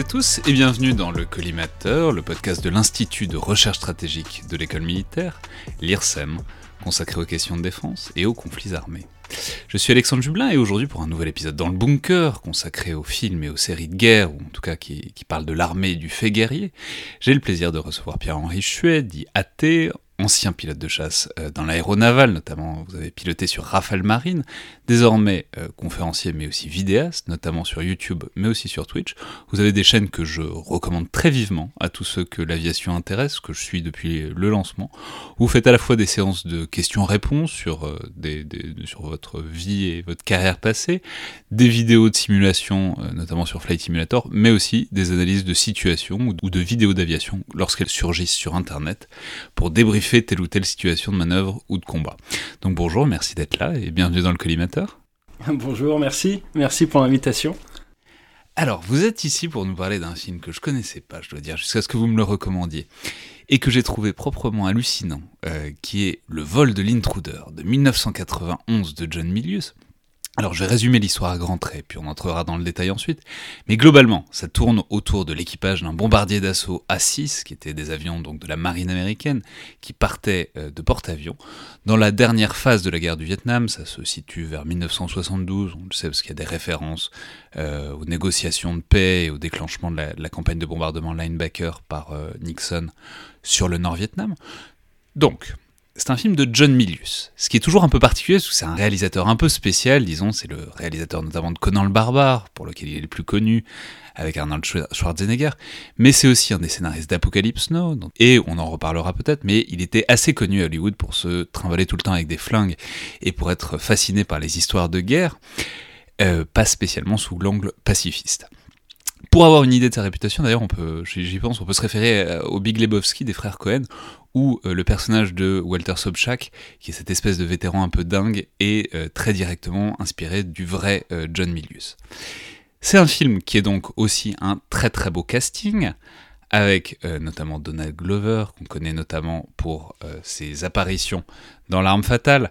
Et tous et bienvenue dans le Collimateur, le podcast de l'Institut de recherche stratégique de l'école militaire, l'IRSEM, consacré aux questions de défense et aux conflits armés. Je suis Alexandre Jublin et aujourd'hui pour un nouvel épisode dans le bunker consacré aux films et aux séries de guerre, ou en tout cas qui, qui parle de l'armée et du fait guerrier, j'ai le plaisir de recevoir Pierre-Henri Chuet, dit AT, ancien pilote de chasse euh, dans l'aéronaval, notamment vous avez piloté sur Rafale Marine, désormais euh, conférencier mais aussi vidéaste, notamment sur YouTube mais aussi sur Twitch. Vous avez des chaînes que je recommande très vivement à tous ceux que l'aviation intéresse, que je suis depuis le lancement. Vous faites à la fois des séances de questions-réponses sur, euh, sur votre vie et votre carrière passée, des vidéos de simulation, notamment sur Flight Simulator, mais aussi des analyses de situation ou de vidéos d'aviation lorsqu'elles surgissent sur Internet pour débriefer telle ou telle situation de manœuvre ou de combat. Donc bonjour, merci d'être là et bienvenue dans le collimateur. Bonjour, merci, merci pour l'invitation. Alors, vous êtes ici pour nous parler d'un film que je connaissais pas, je dois dire, jusqu'à ce que vous me le recommandiez, et que j'ai trouvé proprement hallucinant, euh, qui est Le vol de l'intruder de 1991 de John Milius. Alors je vais résumer l'histoire à grands traits, puis on entrera dans le détail ensuite. Mais globalement, ça tourne autour de l'équipage d'un bombardier d'assaut A6, qui était des avions donc de la marine américaine, qui partait euh, de porte-avions. Dans la dernière phase de la guerre du Vietnam, ça se situe vers 1972, on le sait parce qu'il y a des références euh, aux négociations de paix et au déclenchement de la, campagne de bombardement Linebacker par euh, Nixon sur le Nord-Vietnam. Donc, c'est un film de John Milius, ce qui est toujours un peu particulier, parce que c'est un réalisateur un peu spécial, disons, c'est le réalisateur notamment de Conan le Barbare, pour lequel il est le plus connu, avec Arnold Schwarzenegger, mais c'est aussi un des scénaristes d'Apocalypse Now, et on en reparlera peut-être, mais il était assez connu à Hollywood pour se trimballer tout le temps avec des flingues, et pour être fasciné par les histoires de guerre, euh, pas spécialement sous l'angle pacifiste. Pour avoir une idée de sa réputation, d'ailleurs, on peut, j'y pense, on peut se référer euh, au Big Lebowski des frères Cohen, où euh, le personnage de Walter Sobchak, qui est cette espèce de vétéran un peu dingue, est euh, très directement inspiré du vrai John Milius. C'est un film qui est donc aussi un très très beau casting, avec notamment Donald Glover, qu'on connaît notamment pour ses apparitions dans L'Arme Fatale,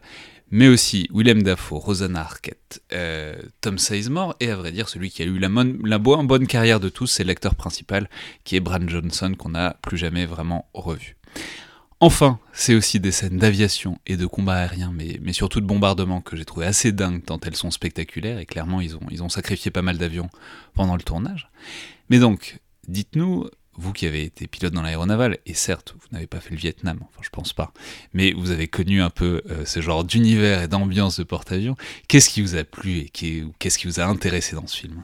mais aussi Willem Dafoe, Rosanna Arquette, euh, Tom Sizemore, et à vrai dire, celui qui a eu la, la bonne carrière de tous, c'est l'acteur principal, qui est Bran Johnson, qu'on n'a plus jamais vraiment revu. Enfin, c'est aussi des scènes d'aviation et de combat aérien, mais, surtout de bombardement que j'ai trouvé assez dingues tant elles sont spectaculaires, et clairement ils ont, ils ont sacrifié pas mal d'avions pendant le tournage. Mais donc, dites-nous, vous qui avez été pilote dans l'aéronaval, et certes, vous n'avez pas fait le Vietnam, enfin je pense pas, mais vous avez connu un peu euh, ce genre d'univers et d'ambiance de porte-avions, qu'est-ce qui vous a plu et qu'est-ce qui vous a intéressé dans ce film?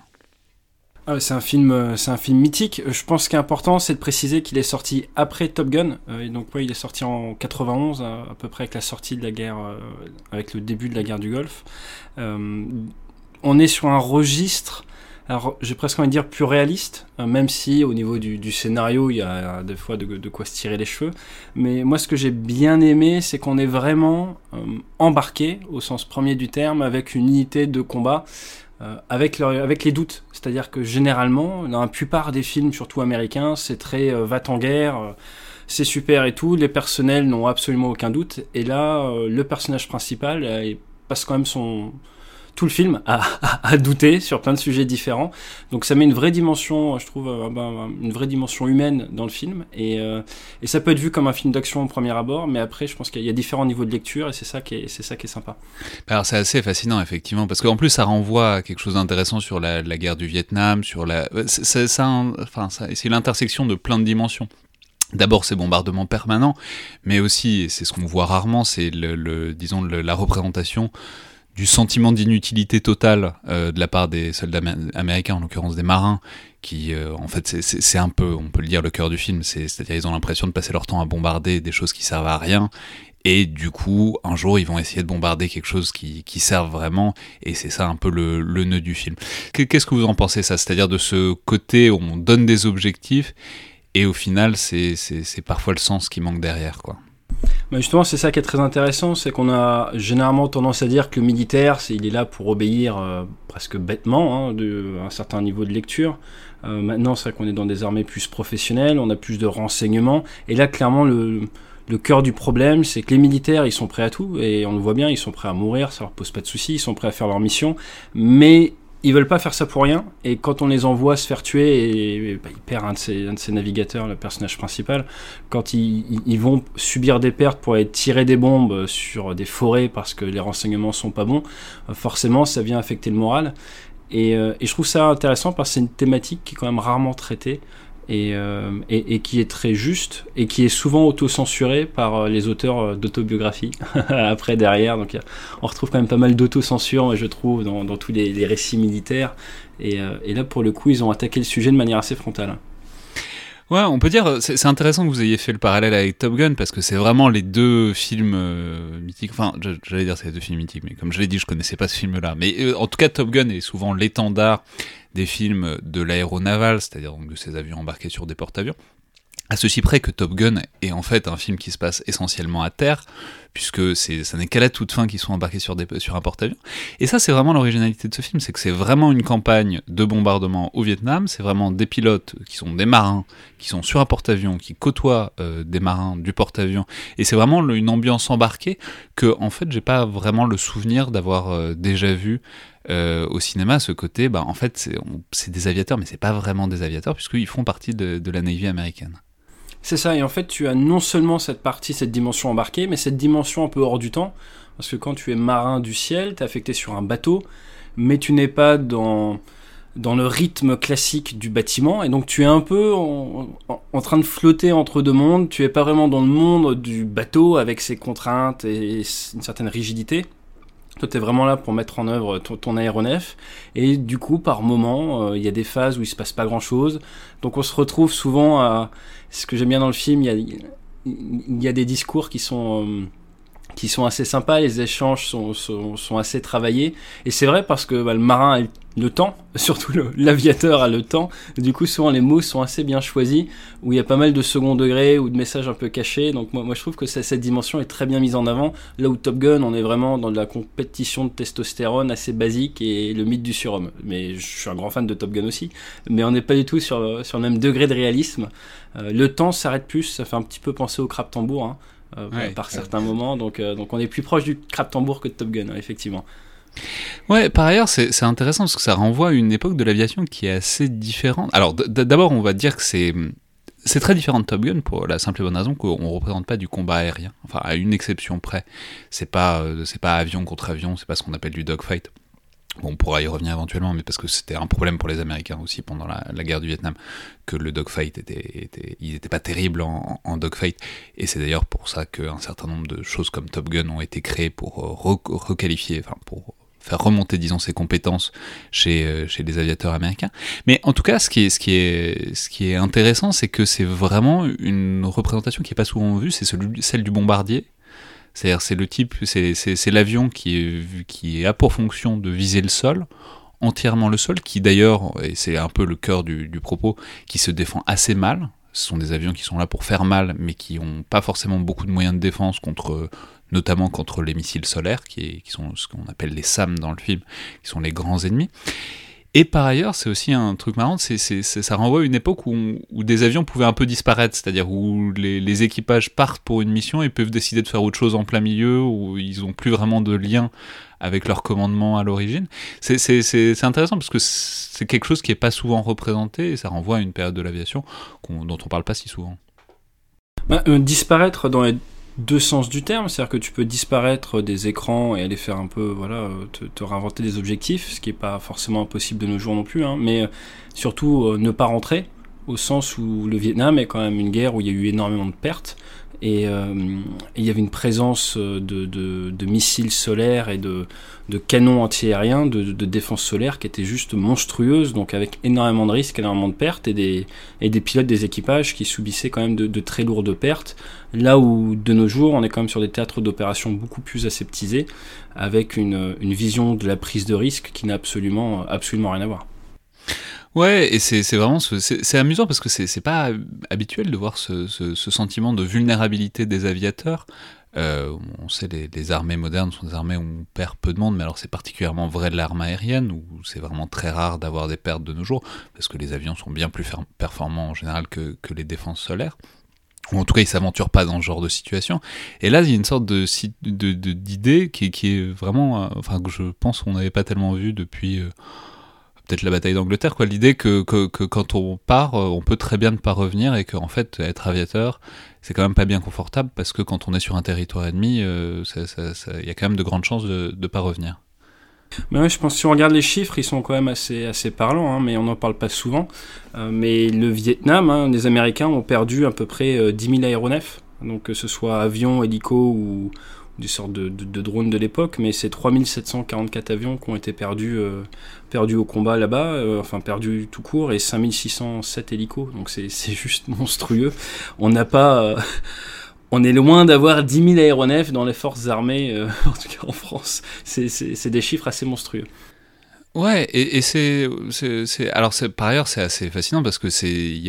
Ah, c'est un film, euh, c'est un film mythique. Je pense qu'important, important, c'est de préciser qu'il est sorti après Top Gun. Euh, donc, ouais, il est sorti en 91, à, peu près avec la sortie de la guerre, avec le début de la guerre du Golfe. on est sur un registre j'ai presque envie de dire plus réaliste, euh, même si au niveau du, scénario il y a des fois de, quoi se tirer les cheveux. Mais moi ce que j'ai bien aimé c'est qu'on est vraiment euh, embarqué au sens premier du terme avec une unité de combat. Euh, avec, avec les doutes, c'est-à-dire que généralement, dans la plupart des films, surtout américains, c'est très va en guerre, c'est super et tout, les personnels n'ont absolument aucun doute, et là, le personnage principal passe quand même son, tout le film à, douter sur plein de sujets différents. Donc ça met une vraie dimension, je trouve, euh, une vraie dimension humaine dans le film. Et, euh, et ça peut être vu comme un film d'action au premier abord, mais après, je pense qu'il y a différents niveaux de lecture et c'est ça qui est, c'est ça qui est sympa. Alors c'est assez fascinant effectivement, parce qu'en plus ça renvoie à quelque chose d'intéressant sur la, guerre du Vietnam, sur la, c'est, ça, enfin, c'est l'intersection de plein de dimensions. D'abord ces bombardements permanents, mais aussi, c'est ce qu'on voit rarement, c'est le, disons la représentation du sentiment d'inutilité totale euh, de la part des soldats américains, en l'occurrence des marins, qui euh, en fait c'est un peu, on peut le dire, le cœur du film, c'est-à-dire ils ont l'impression de passer leur temps à bombarder des choses qui servent à rien, et du coup un jour ils vont essayer de bombarder quelque chose qui, qui serve vraiment, et c'est ça un peu le, le nœud du film. Qu'est-ce que vous en pensez ça? C'est-à-dire de ce côté où on donne des objectifs, et au final c'est parfois le sens qui manque derrière, quoi. Justement, c'est ça qui est très intéressant, c'est qu'on a généralement tendance à dire que le militaire, il est là pour obéir euh, presque bêtement, hein, de, un certain niveau de lecture. Euh, maintenant, c'est vrai qu'on est dans des armées plus professionnelles, on a plus de renseignements, et là, clairement, le, le cœur du problème, c'est que les militaires, ils sont prêts à tout, et on le voit bien, ils sont prêts à mourir, ça leur pose pas de soucis, ils sont prêts à faire leur mission, mais ils veulent pas faire ça pour rien, et quand on les envoie se faire tuer, et, bah, il perd un de, ses, navigateurs, le personnage principal, quand ils, vont subir des pertes pour aller tirer des bombes sur des forêts parce que les renseignements sont pas bons, forcément ça vient affecter le moral. Et, euh, et je trouve ça intéressant parce que c'est une thématique qui est quand même rarement traitée. Euh, et, qui est très juste et qui est souvent auto-censuré par euh, les auteurs euh, d'autobiographies après derrière. Donc on retrouve quand même pas mal d'autocensure, je trouve, dans, tous les, récits militaires. Et, là, pour le coup, ils ont attaqué le sujet de manière assez frontale. Ouais, on peut dire, c'est intéressant que vous ayez fait le parallèle avec Top Gun parce que c'est vraiment les deux films mythiques. Enfin, j'allais dire c'est les deux films mythiques, mais comme je l'ai dit, je connaissais pas ce film-là. Mais en tout cas, Top Gun est souvent l'étendard des films de l'aéronaval, c'est-à-dire de ces avions embarqués sur des porte-avions. À ceci près que Top Gun est en fait un film qui se passe essentiellement à terre, puisque ça n'est qu'à la toute fin qu'ils sont embarqués sur, un porte-avions. Et ça, c'est vraiment l'originalité de ce film, c'est que c'est vraiment une campagne de bombardement au Vietnam, c'est vraiment des pilotes qui sont des marins, qui sont sur un porte-avions, qui côtoient euh, des marins du porte-avions, et c'est vraiment une ambiance embarquée que, en fait, j'ai pas vraiment le souvenir d'avoir euh, déjà vu euh, au cinéma, ce côté, bah, en fait, c'est des aviateurs, mais c'est pas vraiment des aviateurs, puisqu'ils font partie de la Navy américaine. C'est ça, et en fait, tu as non seulement cette partie, cette dimension embarquée, mais cette dimension un peu hors du temps, parce que quand tu es marin du ciel, tu es affecté sur un bateau, mais tu n'es pas dans, dans le rythme classique du bâtiment, et donc tu es un peu en, en, train de flotter entre deux mondes, tu es pas vraiment dans le monde du bateau avec ses contraintes et une certaine rigidité. Toi, tu es vraiment là pour mettre en œuvre ton, aéronef. Et du coup, par moment, euh, il y a des phases où il se passe pas grand-chose. Donc on se retrouve souvent à... Ce que j'aime bien dans le film, il y a, des discours qui sont... Qui sont assez sympas, les échanges sont, sont, sont assez travaillés. Et c'est vrai parce que bah, le marin a le temps, surtout l'aviateur a le temps. Du coup, souvent les mots sont assez bien choisis, où il y a pas mal de second degré ou de messages un peu cachés. Donc moi, je trouve que cette dimension est très bien mise en avant. Là où Top Gun, on est vraiment dans de la compétition de testostérone assez basique et le mythe du surhomme. Mais je suis un grand fan de Top Gun aussi. Mais on n'est pas du tout sur, sur le même degré de réalisme. Euh, le temps s'arrête plus, ça fait un petit peu penser au crap tambour. Hein. Euh, ouais, par certains ouais. moments. Donc, euh, donc on est plus proche du Crap Tambour que de Top Gun, effectivement. Ouais, par ailleurs, c'est intéressant parce que ça renvoie à une époque de l'aviation qui est assez différente. Alors, d'abord, on va dire que c'est. C'est très différent de Top Gun pour la simple et bonne raison qu'on ne représente pas du combat aérien. Enfin, à une exception près. C'est pas, euh, c'est pas avion contre avion, c'est pas ce qu'on appelle du dogfight. Bon, on pourra y revenir éventuellement, mais parce que c'était un problème pour les Américains aussi pendant la, guerre du Vietnam, que le dogfight était, était pas terribles en, dogfight, et c'est d'ailleurs pour ça qu'un certain nombre de choses comme Top Gun ont été créées pour re requalifier, enfin pour faire remonter, disons, ses compétences chez, euh, chez les aviateurs américains. Mais en tout cas, ce qui est, ce qui est, ce qui est intéressant, c'est que c'est vraiment une représentation qui n'est pas souvent vue, c'est celle du bombardier, c'est-à-dire c'est le type, c'est l'avion qui, est, qui a pour fonction de viser le sol, entièrement le sol, qui d'ailleurs, et c'est un peu le cœur du, propos, qui se défend assez mal. Ce sont des avions qui sont là pour faire mal, mais qui n'ont pas forcément beaucoup de moyens de défense contre, notamment contre les missiles solaires, qui sont ce qu'on appelle les SAM dans le film, qui sont les grands ennemis. Et par ailleurs, c'est aussi un truc marrant, c'est, ça renvoie à une époque où, des avions pouvaient un peu disparaître, c'est-à-dire où les, équipages partent pour une mission et peuvent décider de faire autre chose en plein milieu, où ils n'ont plus vraiment de lien avec leur commandement à l'origine. C'est, intéressant parce que c'est quelque chose qui n'est pas souvent représenté et ça renvoie à une période de l'aviation dont on parle pas si souvent. Bah, euh, disparaître dans les deux sens du terme, c'est-à-dire que tu peux disparaître des écrans et aller faire un peu, voilà, te, te réinventer des objectifs, ce qui n'est pas forcément impossible de nos jours non plus, hein, mais surtout euh, ne pas rentrer, au sens où le Vietnam est quand même une guerre où il y a eu énormément de pertes, et euh, il y avait une présence de, de, missiles solaires et de, canons antiaériens de, de, défense solaire qui était juste monstrueuse, donc avec énormément de risques, énormément de pertes et des, et des pilotes des équipages qui subissaient quand même de, très lourdes pertes. Là où de nos jours, on est quand même sur des théâtres d'opération beaucoup plus aseptisés, avec une, une vision de la prise de risque qui n'a absolument, absolument rien à voir. Ouais, et c'est vraiment c'est amusant parce que c'est pas habituel de voir ce, ce, sentiment de vulnérabilité des aviateurs. Euh, on sait les, les armées modernes sont des armées où on perd peu de monde, mais alors c'est particulièrement vrai de l'arme aérienne où c'est vraiment très rare d'avoir des pertes de nos jours parce que les avions sont bien plus performants en général que, que les défenses solaires. Ou en tout cas, ils s'aventurent pas dans ce genre de situation. Et là, il y a une sorte de d'idée qui, qui, est vraiment, euh, enfin, que je pense qu'on n'avait pas tellement vu depuis. Euh, peut-être la bataille d'Angleterre, quoi. L'idée que, quand on part, on peut très bien ne pas revenir et qu'en fait, être aviateur, c'est quand même pas bien confortable parce que quand on est sur un territoire ennemi, il y a quand même de grandes chances de ne pas revenir. Mais ouais, je pense que si on regarde les chiffres, ils sont quand même assez, assez parlants, hein, mais on n'en parle pas souvent. Euh, mais le Vietnam, hein, les Américains ont perdu à peu près euh, 10 000 aéronefs, donc que ce soit avions, hélicos ou, des sortes de, de, drones de l'époque, mais c'est 3744 avions qui ont été perdus, euh, perdus au combat là-bas, euh, enfin perdus tout court, et 5607 hélicos, donc c'est juste monstrueux. On n'a pas... Euh, on est loin d'avoir 10 000 aéronefs dans les forces armées, en tout cas en France. C'est des chiffres assez monstrueux. Ouais, et, et c'est, alors par ailleurs c'est assez fascinant parce que c'est,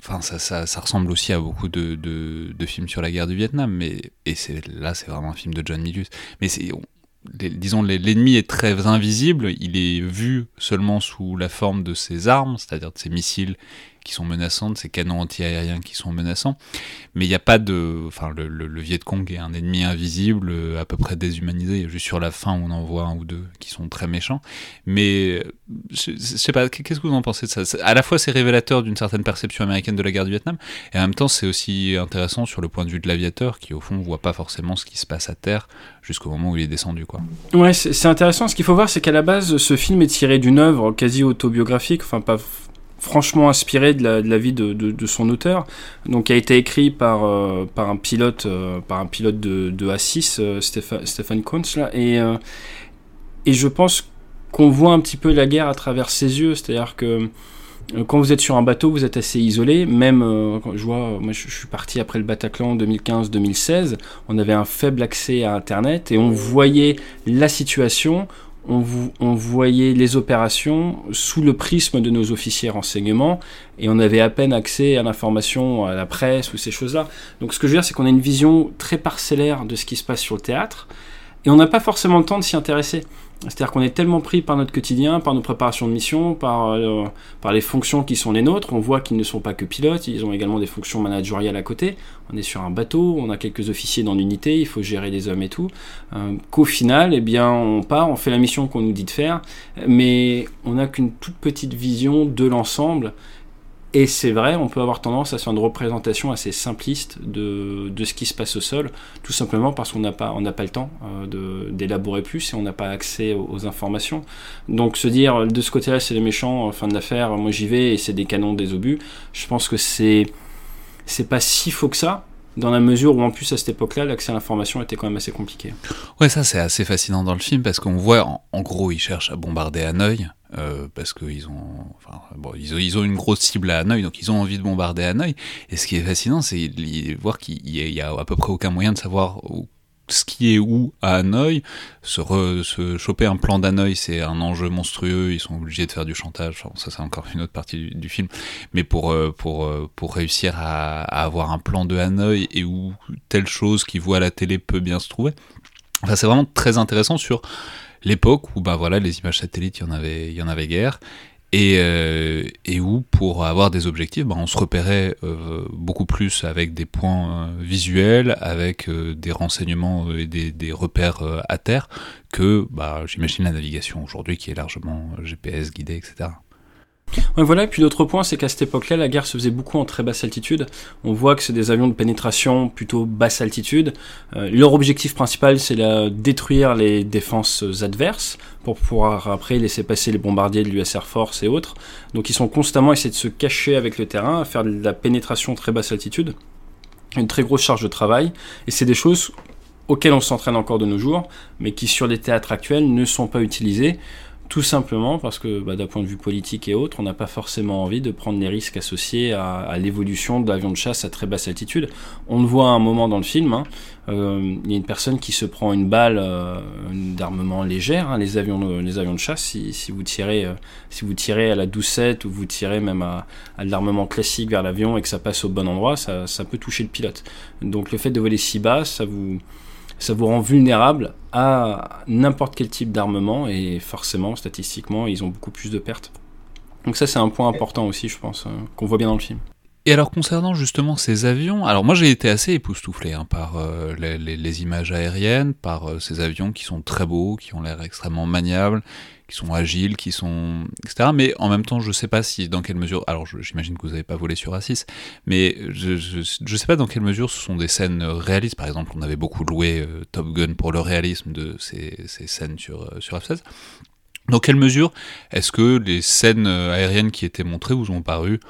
enfin ça, ça, ressemble aussi à beaucoup de, de, de, films sur la guerre du Vietnam, mais et c'est là c'est vraiment un film de John Milius. Mais c'est, disons l'ennemi est très invisible, il est vu seulement sous la forme de ses armes, c'est-à-dire de ses missiles sont menaçantes, ces canons anti-aériens qui sont menaçants. Mais il n'y a pas de. Enfin, le, le, Viet Cong est un ennemi invisible, à peu près déshumanisé. Juste sur la fin, on en voit un ou deux qui sont très méchants. Mais je, je sais pas, qu'est-ce que vous en pensez de ça? À la fois, c'est révélateur d'une certaine perception américaine de la guerre du Vietnam, et en même temps, c'est aussi intéressant sur le point de vue de l'aviateur qui, au fond, voit pas forcément ce qui se passe à terre jusqu'au moment où il est descendu. Quoi. Ouais, c'est intéressant. Ce qu'il faut voir, c'est qu'à la base, ce film est tiré d'une œuvre quasi autobiographique, enfin, pas franchement inspiré de la, vie de, son auteur, donc qui a été écrit par, euh, par un pilote, euh, par un pilote de, de A6, euh, Stéphane, Kuntz, là, et, et je pense qu'on voit un petit peu la guerre à travers ses yeux, c'est-à-dire que quand vous êtes sur un bateau, vous êtes assez isolé. Même, quand je vois, moi je, je suis parti après le Bataclan 2015-2016, on avait un faible accès à Internet et on voyait la situation, on, voyait les opérations sous le prisme de nos officiers renseignements et on avait à peine accès à l'information à la presse ou ces choses-là. Donc ce que je veux dire, c'est qu'on a une vision très parcellaire de ce qui se passe sur le théâtre et on n'a pas forcément le temps de s'y intéresser. C'est-à-dire qu'on est tellement pris par notre quotidien, par nos préparations de mission, par, euh, par les fonctions qui sont les nôtres. On voit qu'ils ne sont pas que pilotes, ils ont également des fonctions managériales à côté. On est sur un bateau, on a quelques officiers dans l'unité, il faut gérer les hommes et tout. Euh, Qu'au final, eh bien, on part, on fait la mission qu'on nous dit de faire, mais on n'a qu'une toute petite vision de l'ensemble et c'est vrai, on peut avoir tendance à faire une représentation assez simpliste de, ce qui se passe au sol, tout simplement parce qu'on n'a pas, on pas le temps euh, d'élaborer plus et on n'a pas accès aux, informations. Donc se dire de ce côté-là c'est les méchants, fin de l'affaire, moi j'y vais et c'est des canons, des obus, je pense que c'est pas si faux que ça, dans la mesure où en plus à cette époque-là, l'accès à l'information était quand même assez compliqué. Ouais, ça c'est assez fascinant dans le film parce qu'on voit, en, gros, ils cherchent à bombarder Hanoï. Euh, parce qu'ils ont, enfin, bon, ils ont, ils ont une grosse cible à Hanoï, donc ils ont envie de bombarder Hanoï. Et ce qui est fascinant, c'est voir qu'il y, a à peu près aucun moyen de savoir où, est où à Hanoï. Se, choper un plan d'Hanoï, c'est un enjeu monstrueux. Ils sont obligés de faire du chantage. Ça, c'est encore une autre partie du, film. Mais pour, euh, pour, euh, pour réussir à, avoir un plan de Hanoï et où telle chose qui voit à la télé peut bien se trouver. Enfin, c'est vraiment très intéressant sur l'époque où bah voilà les images satellites y en avait il y en avait guère et, euh, et où pour avoir des objectifs bah, on se repérait euh, beaucoup plus avec des points euh, visuels avec euh, des renseignements et des, des repères à terre que bah, j'imagine la navigation aujourd'hui qui est largement GPS guidée etc Voilà, et puis l'autre point, c'est qu'à cette époque-là, la guerre se faisait beaucoup en très basse altitude. On voit que c'est des avions de pénétration plutôt basse altitude. Euh, leur objectif principal, c'est de détruire les défenses adverses pour pouvoir après laisser passer les bombardiers de l'US Air Force et autres. Donc ils sont constamment essayés de se cacher avec le terrain, à faire de la pénétration très basse altitude. Une très grosse charge de travail. Et c'est des choses auxquelles on s'entraîne encore de nos jours, mais qui sur les théâtres actuels ne sont pas utilisées. Tout simplement parce que bah, d'un point de vue politique et autres, on n'a pas forcément envie de prendre les risques associés à, à l'évolution de l'avion de chasse à très basse altitude. On le voit à un moment dans le film, hein, euh, il y a une personne qui se prend une balle euh, d'armement légère, hein, les, avions, les avions de chasse, si, si vous tirez, euh, si vous tirez à la doucette ou vous tirez même à, à de l'armement classique vers l'avion et que ça passe au bon endroit, ça, ça peut toucher le pilote. Donc le fait de voler si bas, ça vous ça vous rend vulnérable à n'importe quel type d'armement et forcément, statistiquement, ils ont beaucoup plus de pertes. Donc ça, c'est un point important aussi, je pense, euh, qu'on voit bien dans le film. Et alors concernant justement ces avions, alors moi j'ai été assez époustouflé hein, par euh, les, images aériennes, par euh, ces avions qui sont très beaux, qui ont l'air extrêmement maniables, qui sont agiles, qui sont etc. Mais en même temps, je sais pas si dans quelle mesure. Alors j'imagine que vous n'avez pas volé sur A6, mais je, je, sais pas dans quelle mesure ce sont des scènes réalistes. Par exemple, on avait beaucoup loué euh, Top Gun pour le réalisme de ces, scènes sur sur F16. Dans quelle mesure est-ce que les scènes aériennes qui étaient montrées vous ont paru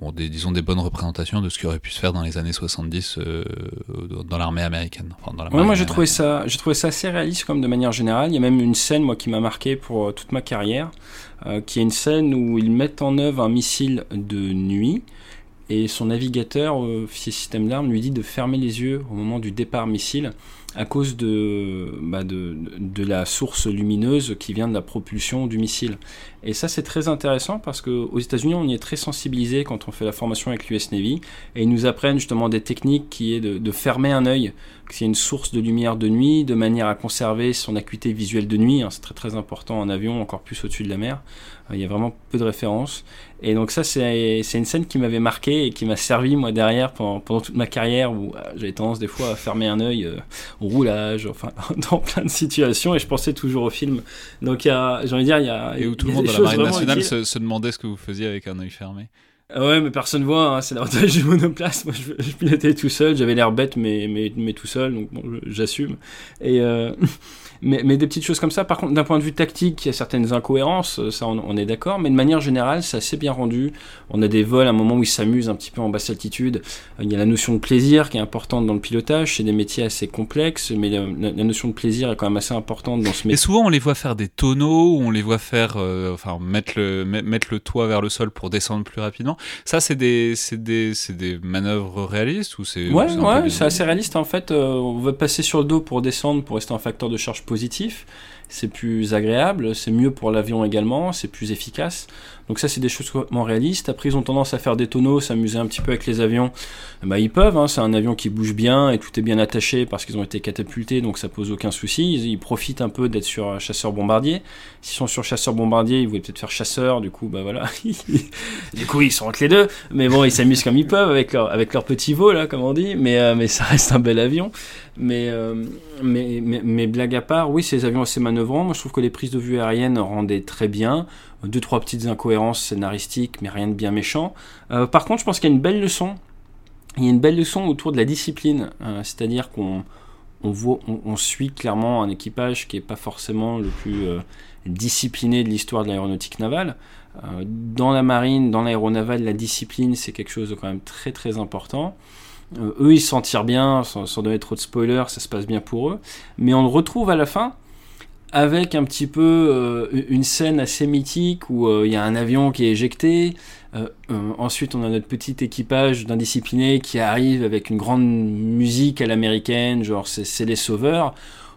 bon, des, disons des bonnes représentations de ce qui aurait pu se faire dans les années 70 euh, dans l'armée américaine. Enfin, dans la ouais, moi j'ai trouvé ça, j'ai trouvé ça assez réaliste comme de manière générale. Il y a même une scène moi qui m'a marqué pour euh, toute ma carrière, euh, qui est une scène où ils mettent en œuvre un missile de nuit. Et son navigateur, officier système d'armes, lui dit de fermer les yeux au moment du départ missile à cause de, bah de, de, la source lumineuse qui vient de la propulsion du missile. Et ça, c'est très intéressant parce qu'aux États-Unis, on y est très sensibilisé quand on fait la formation avec l'US Navy. Et ils nous apprennent justement des techniques qui est de, de fermer un œil, s'il y a une source de lumière de nuit, de manière à conserver son acuité visuelle de nuit. Hein, c'est très très important en avion, encore plus au-dessus de la mer. Euh, il y a vraiment peu de références. Et donc ça, c'est une scène qui m'avait marqué et qui m'a servi, moi, derrière, pendant, pendant toute ma carrière, où euh, j'avais tendance des fois à fermer un œil euh, au roulage, enfin, dans plein de situations, et je pensais toujours au film. Donc, j'ai envie de dire, il y a... Et où tout le monde la marine nationale se, se, demandait ce que vous faisiez avec un œil fermé. Ah ouais, mais personne voit, hein, c'est l'avantage du monoplace. Moi, je, je pilotais tout seul, j'avais l'air bête, mais, mais, mais tout seul, donc bon, j'assume. Et, euh, mais, mais, des petites choses comme ça. Par contre, d'un point de vue tactique, il y a certaines incohérences, ça on, on est d'accord, mais de manière générale, c'est assez bien rendu. On a des vols à un moment où ils s'amusent un petit peu en basse altitude. Il y a la notion de plaisir qui est importante dans le pilotage. C'est des métiers assez complexes, mais la, la, notion de plaisir est quand même assez importante dans ce métier. Et souvent, on les voit faire des tonneaux, on les voit faire, euh, enfin, mettre le, mettre le toit vers le sol pour descendre plus rapidement. Ça, c'est des, des, des manœuvres réalistes ou c'est Ouais, ouais, c'est assez réaliste en fait. Euh, on va passer sur le dos pour descendre pour rester en facteur de charge positif. C'est plus agréable, c'est mieux pour l'avion également, c'est plus efficace. Donc ça, c'est des choses complètement réalistes. Après, ils ont tendance à faire des tonneaux, s'amuser un petit peu avec les avions. Bah, ils peuvent, hein. c'est un avion qui bouge bien et tout est bien attaché parce qu'ils ont été catapultés, donc ça pose aucun souci. Ils, profitent un peu d'être sur chasseur-bombardier. S'ils sont sur chasseur-bombardier, ils voulaient peut-être faire chasseur, du coup, bah voilà. du coup, ils sont entre les deux. Mais bon, ils s'amusent comme ils peuvent avec leur, avec leur petit vol, là, comme on dit. Mais, euh, mais ça reste un bel avion. Mais, euh, mais, mais, mais, blague à part, oui, ces avions assez Moi, je trouve que les prises de vue aériennes rendaient très bien deux trois petites incohérences scénaristiques, mais rien de bien méchant. Euh, par contre, je pense qu'il y a une belle leçon. Il y a une belle leçon autour de la discipline, euh, c'est-à-dire qu'on on, voit, on, suit clairement un équipage qui n'est pas forcément le plus euh, discipliné de l'histoire de l'aéronautique navale. Dans la marine, dans l'aéronavale, la discipline, c'est quelque chose de quand même très très important. Eux, ils s'en tirent bien, sans, sans donner trop de spoilers, ça se passe bien pour eux. Mais on le retrouve à la fin, avec un petit peu euh, une scène assez mythique où euh, il y a un avion qui est éjecté. Euh, ensuite, on a notre petit équipage d'indisciplinés qui arrive avec une grande musique à l'américaine, genre c'est les sauveurs,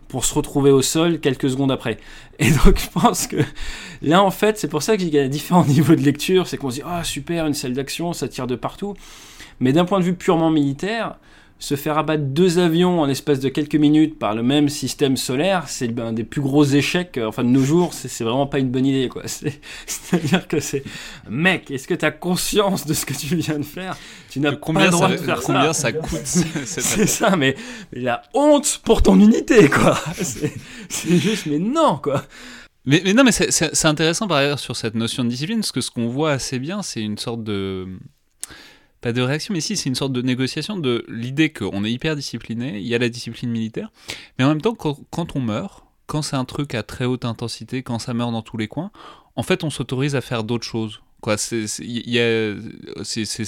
pour se retrouver au sol quelques secondes après. Et donc, je pense que là, en fait, c'est pour ça qu'il y a différents niveaux de lecture. C'est qu'on se dit, ah super, une salle d'action, ça tire de partout. Mais d'un point de vue purement militaire, se faire abattre deux avions en l'espace de quelques minutes par le même système solaire, c'est un des plus gros échecs, euh, enfin de nos jours, c'est vraiment pas une bonne idée, quoi. C'est-à-dire que c'est, mec, est-ce que tu as conscience de ce que tu viens de faire? Tu n'as pas le droit ça, de faire combien ça. Combien ça coûte C'est ça, mais, mais, la honte pour ton unité, quoi. C'est juste, mais non, quoi. Mais, mais non, mais c'est intéressant par ailleurs sur cette notion de discipline, parce que ce qu'on voit assez bien, c'est une sorte de pas de réaction, mais si, c'est une sorte de négociation de l'idée qu'on est hyper discipliné, il y a la discipline militaire, mais en même temps, quand, on meurt, quand c'est un truc à très haute intensité, quand ça meurt dans tous les coins, en fait, on s'autorise à faire d'autres choses. C'est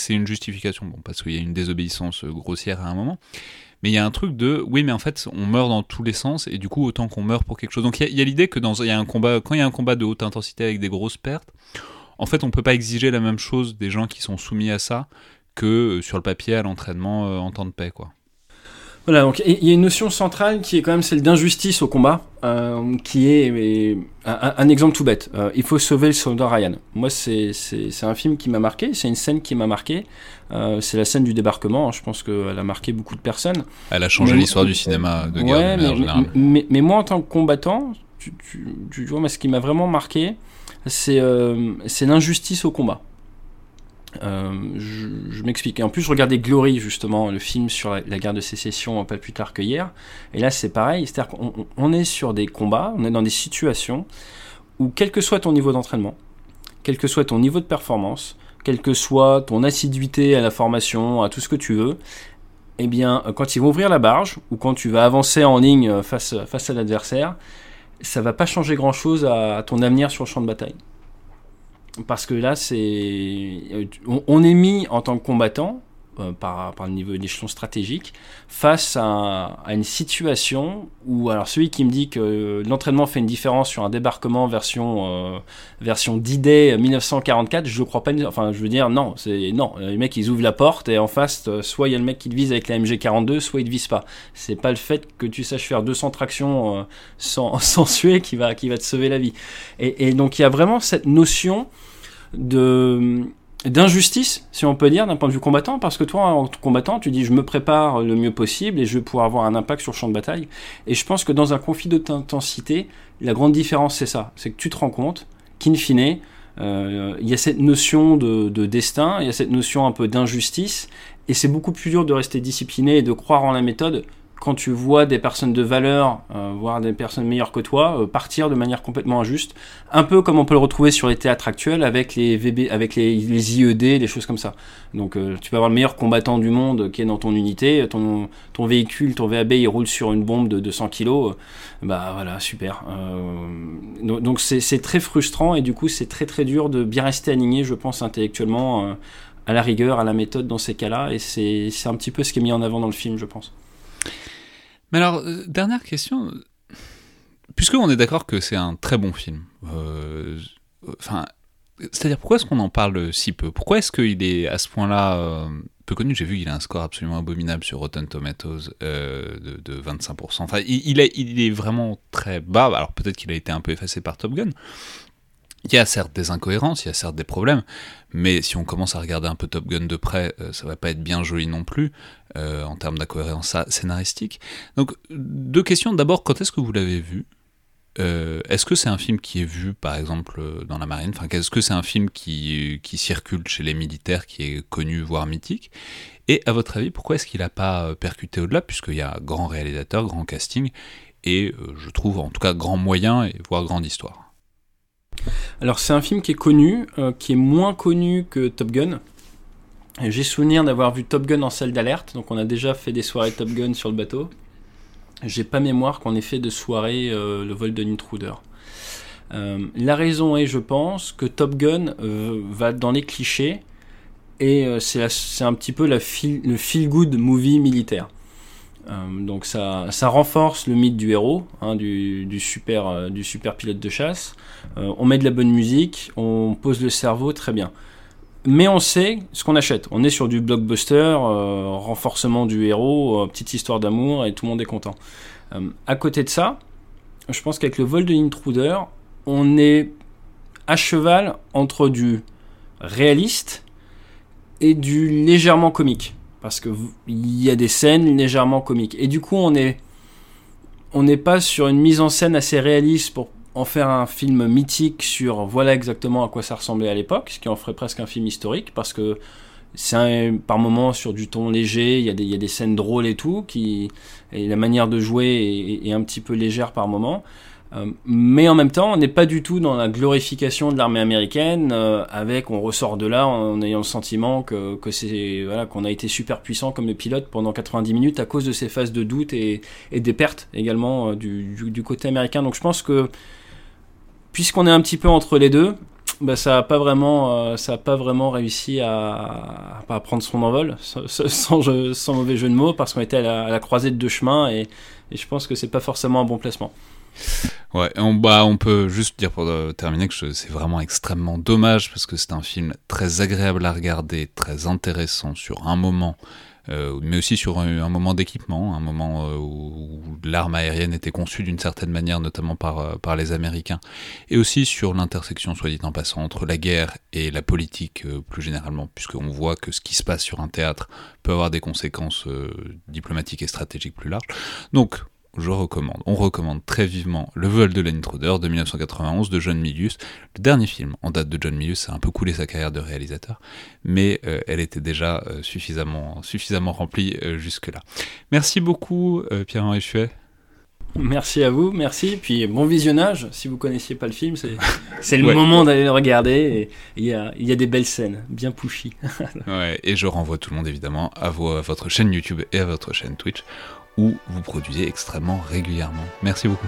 une justification, bon, parce qu'il y a une désobéissance grossière à un moment, mais il y a un truc de, oui, mais en fait, on meurt dans tous les sens, et du coup, autant qu'on meurt pour quelque chose. Donc il y a, l'idée que dans, y a un combat, quand il y a un combat de haute intensité avec des grosses pertes, en fait, on peut pas exiger la même chose des gens qui sont soumis à ça que sur le papier à l'entraînement euh, en temps de paix, quoi. Voilà, donc il y a une notion centrale qui est quand même celle d'injustice au combat, euh, qui est mais, un, un, exemple tout bête. Euh, il faut sauver le soldat Ryan. Moi, c'est un film qui m'a marqué, c'est une scène qui m'a marqué. Euh, c'est la scène du débarquement, je pense qu'elle a marqué beaucoup de personnes. Elle a changé l'histoire du cinéma de guerre ouais, mais, mais, mais, mais, moi, en tant que combattant, tu, tu, tu vois, moi, ce qui m'a vraiment marqué, c'est l'injustice au combat. Je, m'explique. Et en plus, je regardais Glory, justement, le film sur la, guerre de sécession, pas plus tard que hier. Et là, c'est pareil. C'est-à-dire qu'on est sur des combats, on est dans des situations où, quel que soit ton niveau d'entraînement, quel que soit ton niveau de performance, quelle que soit ton assiduité à la formation, à tout ce que tu veux, eh bien, quand ils vont ouvrir la barge, ou quand tu vas avancer en ligne face, face à l'adversaire, ça va pas changer grand-chose à ton avenir sur le champ de bataille. Parce que là, c'est, on est mis en tant que combattant, euh, par, par, le niveau d'échelon stratégique face à, à, une situation où alors celui qui me dit que l'entraînement fait une différence sur un débarquement version euh, version d 1944 je crois pas enfin je veux dire non c'est non les mecs ils ouvrent la porte et en face euh, soit il y a le mec qui te vise avec la MG42 soit il te vise pas. C'est pas le fait que tu saches faire 200 tractions euh, sans, sans suer qui va qui va te sauver la vie. Et, et donc il y a vraiment cette notion de d'injustice, si on peut dire, d'un point de vue combattant, parce que toi, en combattant, tu dis je me prépare le mieux possible et je vais pouvoir avoir un impact sur le champ de bataille. Et je pense que dans un conflit d'intensité, la grande différence, c'est ça, c'est que tu te rends compte qu'in fine, euh, il y a cette notion de, de destin, il y a cette notion un peu d'injustice, et c'est beaucoup plus dur de rester discipliné et de croire en la méthode quand tu vois des personnes de valeur, euh, voire des personnes meilleures que toi, euh, partir de manière complètement injuste, un peu comme on peut le retrouver sur les théâtres actuels avec les VB, avec les, IED, des choses comme ça. Donc euh, tu peux avoir le meilleur combattant du monde qui est dans ton unité, ton, ton véhicule, ton VAB, il roule sur une bombe de 200 kilos, bah voilà, super. donc c'est très frustrant et du coup c'est très très dur de bien rester aligné, je pense, intellectuellement à la rigueur, à la méthode dans ces cas-là, et c'est un petit peu ce qui est mis en avant dans le film, je pense. Mais alors, euh, dernière question. Puisque on est d'accord que c'est un très bon film, euh, enfin, c'est-à-dire pourquoi est-ce qu'on en parle si peu? Pourquoi est-ce qu'il est à ce point-là euh, peu connu? J'ai vu qu'il a un score absolument abominable sur Rotten Tomatoes de, 25%. Enfin, il, est, il est vraiment très bas. Alors peut-être qu'il a été un peu effacé par Top Gun, il y a certes des incohérences, il y a certes des problèmes, mais si on commence à regarder un peu Top Gun de près, euh, ça va pas être bien joli non plus euh, en termes d'incohérence scénaristique. Donc deux questions. D'abord, quand est-ce que vous l'avez vu? Euh, Est-ce que c'est un film qui est vu, par exemple, dans la marine? Enfin, est-ce que c'est un film qui, circule chez les militaires, qui est connu, voire mythique? Et à votre avis, pourquoi est-ce qu'il n'a pas percuté au-delà Puisqu'il y a grand réalisateur, grand casting, et je trouve en tout cas grand moyen, et voire grande histoire? Alors c'est un film qui est connu, euh, qui est moins connu que Top Gun. J'ai souvenir d'avoir vu Top Gun en salle d'alerte, donc on a déjà fait des soirées Top Gun sur le bateau. J'ai pas mémoire qu'on ait fait de soirée euh, le vol de l'intruder. Euh, la raison est, je pense, que Top Gun va dans les clichés et c'est un petit peu le feel-good movie militaire. Euh, donc ça, ça, renforce le mythe du héros, hein, du, super, euh, du super pilote de chasse. Euh, on met de la bonne musique, on pose le cerveau, très bien. Mais on sait ce qu'on achète. On est sur du blockbuster, renforcement du héros, petite histoire d'amour et tout le monde est content. à côté de ça, je pense qu'avec le vol de l'intruder, on est à cheval entre du réaliste et du légèrement comique parce que il y a des scènes légèrement comiques. Et du coup, on est on n'est pas sur une mise en scène assez réaliste pour en faire un film mythique sur voilà exactement à quoi ça ressemblait à l'époque, ce qui en ferait presque un film historique, parce que c'est par moments sur du ton léger, il y, a des, scènes drôles et tout, qui, et la manière de jouer est, est un petit peu légère par moments. Euh, mais en même temps, on n'est pas du tout dans la glorification de l'armée américaine, euh, avec on ressort de là en, ayant le sentiment que, que c'est voilà qu'on a été super puissant comme pilote pendant 90 minutes à cause de ces phases de doute et, des pertes également euh, du, côté américain. Donc je pense que puisqu'on est un petit peu entre les deux, bah, ça n'a pas vraiment, ça a pas vraiment réussi à, prendre son envol, sans, mauvais jeu de mots, parce qu'on était à la, à la, croisée de deux chemins et, et je pense que c'est pas forcément un bon placement. Ouais, on, bah, on peut juste dire pour euh, terminer que c'est vraiment extrêmement dommage parce que c'est un film très agréable à regarder, très intéressant sur un moment, euh, mais aussi sur un, moment d'équipement, un moment euh, où, l'arme aérienne était conçue d'une certaine manière, notamment par, par les Américains, et aussi sur l'intersection, soit dit en passant, entre la guerre et la politique plus généralement, puisqu'on voit que ce qui se passe sur un théâtre peut avoir des conséquences diplomatiques et stratégiques plus larges. Donc, je recommande, on recommande très vivement Le vol de l'intruder de 1991 de John Milius. Le dernier film en date de John Milius, ça a un peu coulé sa carrière de réalisateur, mais euh, elle était déjà euh, suffisamment, suffisamment remplie euh, jusque-là. Merci beaucoup Pierre-Henri Chuet. Merci à vous, merci. Puis bon visionnage. Si vous connaissiez pas le film, c'est le moment d'aller le regarder. Il y a, y a, des belles scènes, bien pushy. ouais, et je renvoie tout le monde évidemment à, à votre chaîne YouTube et à votre chaîne Twitch où vous produisez extrêmement régulièrement. Merci beaucoup.